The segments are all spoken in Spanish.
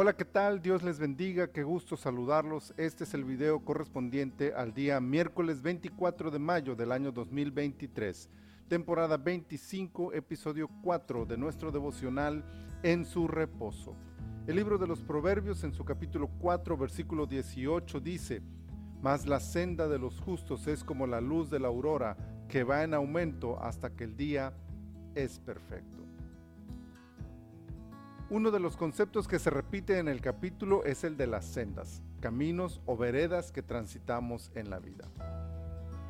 Hola, ¿qué tal? Dios les bendiga, qué gusto saludarlos. Este es el video correspondiente al día miércoles 24 de mayo del año 2023, temporada 25, episodio 4 de nuestro devocional En su reposo. El libro de los Proverbios en su capítulo 4, versículo 18 dice, Mas la senda de los justos es como la luz de la aurora, que va en aumento hasta que el día es perfecto. Uno de los conceptos que se repite en el capítulo es el de las sendas, caminos o veredas que transitamos en la vida.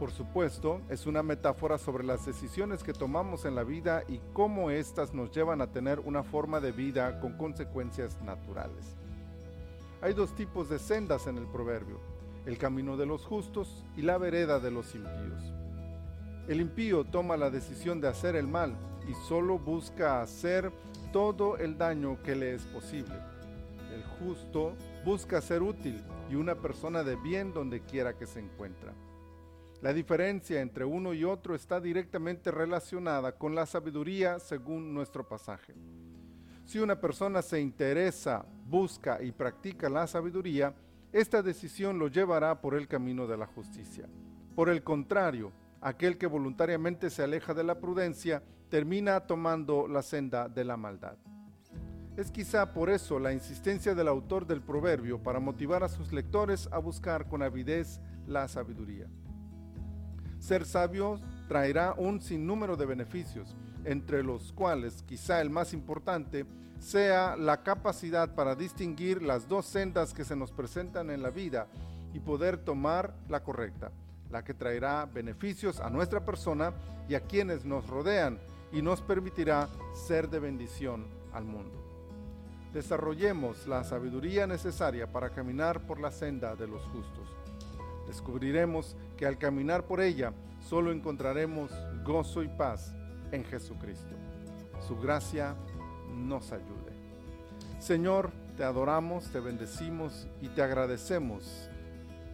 Por supuesto, es una metáfora sobre las decisiones que tomamos en la vida y cómo éstas nos llevan a tener una forma de vida con consecuencias naturales. Hay dos tipos de sendas en el proverbio, el camino de los justos y la vereda de los impíos. El impío toma la decisión de hacer el mal y solo busca hacer todo el daño que le es posible. El justo busca ser útil y una persona de bien donde quiera que se encuentra. La diferencia entre uno y otro está directamente relacionada con la sabiduría según nuestro pasaje. Si una persona se interesa, busca y practica la sabiduría, esta decisión lo llevará por el camino de la justicia. Por el contrario, aquel que voluntariamente se aleja de la prudencia termina tomando la senda de la maldad. Es quizá por eso la insistencia del autor del proverbio para motivar a sus lectores a buscar con avidez la sabiduría. Ser sabio traerá un sinnúmero de beneficios, entre los cuales quizá el más importante sea la capacidad para distinguir las dos sendas que se nos presentan en la vida y poder tomar la correcta, la que traerá beneficios a nuestra persona y a quienes nos rodean y nos permitirá ser de bendición al mundo. Desarrollemos la sabiduría necesaria para caminar por la senda de los justos. Descubriremos que al caminar por ella solo encontraremos gozo y paz en Jesucristo. Su gracia nos ayude. Señor, te adoramos, te bendecimos y te agradecemos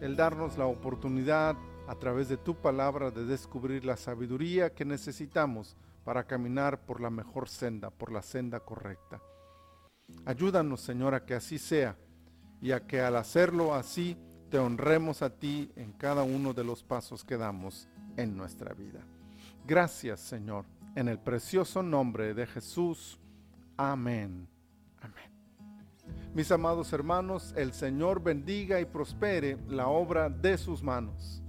el darnos la oportunidad a través de tu palabra de descubrir la sabiduría que necesitamos para caminar por la mejor senda, por la senda correcta. Ayúdanos, Señor, a que así sea y a que al hacerlo así te honremos a ti en cada uno de los pasos que damos en nuestra vida. Gracias, Señor, en el precioso nombre de Jesús. Amén. Amén. Mis amados hermanos, el Señor bendiga y prospere la obra de sus manos.